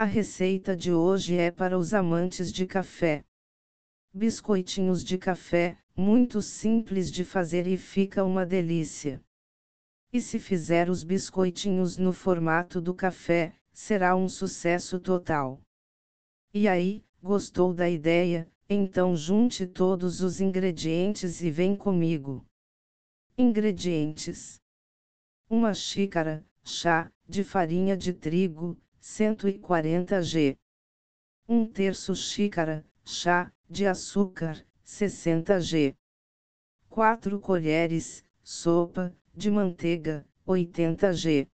A receita de hoje é para os amantes de café. Biscoitinhos de café, muito simples de fazer e fica uma delícia. E se fizer os biscoitinhos no formato do café, será um sucesso total. E aí, gostou da ideia? Então junte todos os ingredientes e vem comigo. Ingredientes: Uma xícara, chá, de farinha de trigo, 140 g. 1 terço xícara, chá, de açúcar, 60 g. 4 colheres, sopa, de manteiga, 80 g.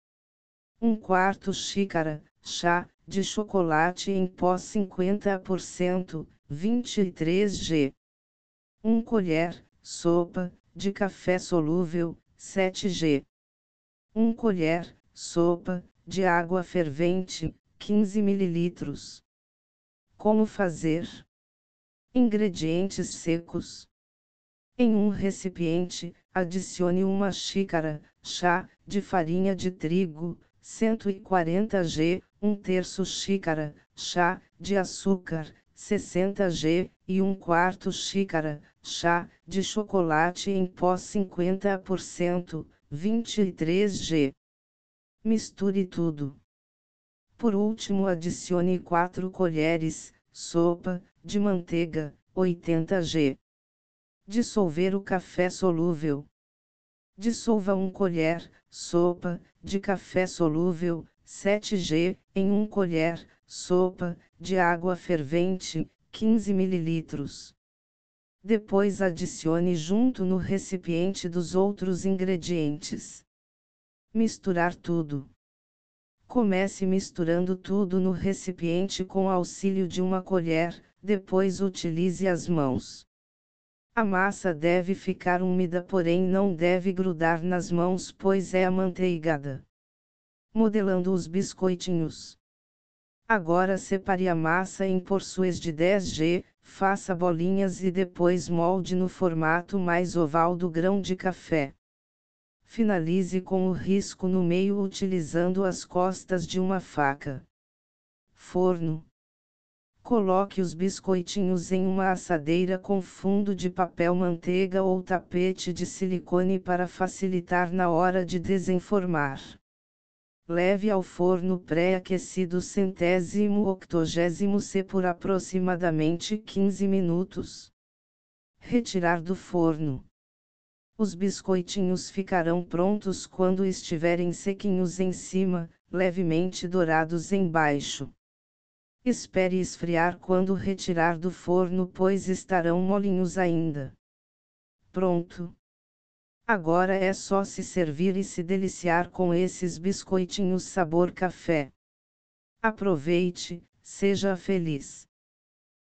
1 quarto xícara, chá, de chocolate em pó 50%, 23 g. 1 colher, sopa, de café solúvel, 7 g. 1 colher, sopa, de água fervente, 15 ml. Como fazer? Ingredientes secos. Em um recipiente, adicione uma xícara, chá, de farinha de trigo, 140 g, 1 terço xícara, chá, de açúcar, 60 g, e 1 quarto xícara, chá, de chocolate em pó 50%, 23 g. Misture tudo. Por último adicione 4 colheres, sopa, de manteiga, 80 g. Dissolver o café solúvel. Dissolva 1 colher, sopa, de café solúvel, 7 g, em 1 colher, sopa, de água fervente, 15 ml. Depois adicione junto no recipiente dos outros ingredientes. Misturar tudo. Comece misturando tudo no recipiente com auxílio de uma colher, depois utilize as mãos. A massa deve ficar úmida, porém não deve grudar nas mãos, pois é amanteigada. Modelando os biscoitinhos. Agora separe a massa em porções de 10G, faça bolinhas e depois molde no formato mais oval do grão de café. Finalize com o risco no meio utilizando as costas de uma faca. Forno. Coloque os biscoitinhos em uma assadeira com fundo de papel manteiga ou tapete de silicone para facilitar na hora de desenformar. Leve ao forno pré-aquecido centésimo octogésimo C por aproximadamente 15 minutos. Retirar do forno. Os biscoitinhos ficarão prontos quando estiverem sequinhos em cima, levemente dourados embaixo. Espere esfriar quando retirar do forno, pois estarão molinhos ainda. Pronto! Agora é só se servir e se deliciar com esses biscoitinhos sabor café. Aproveite, seja feliz!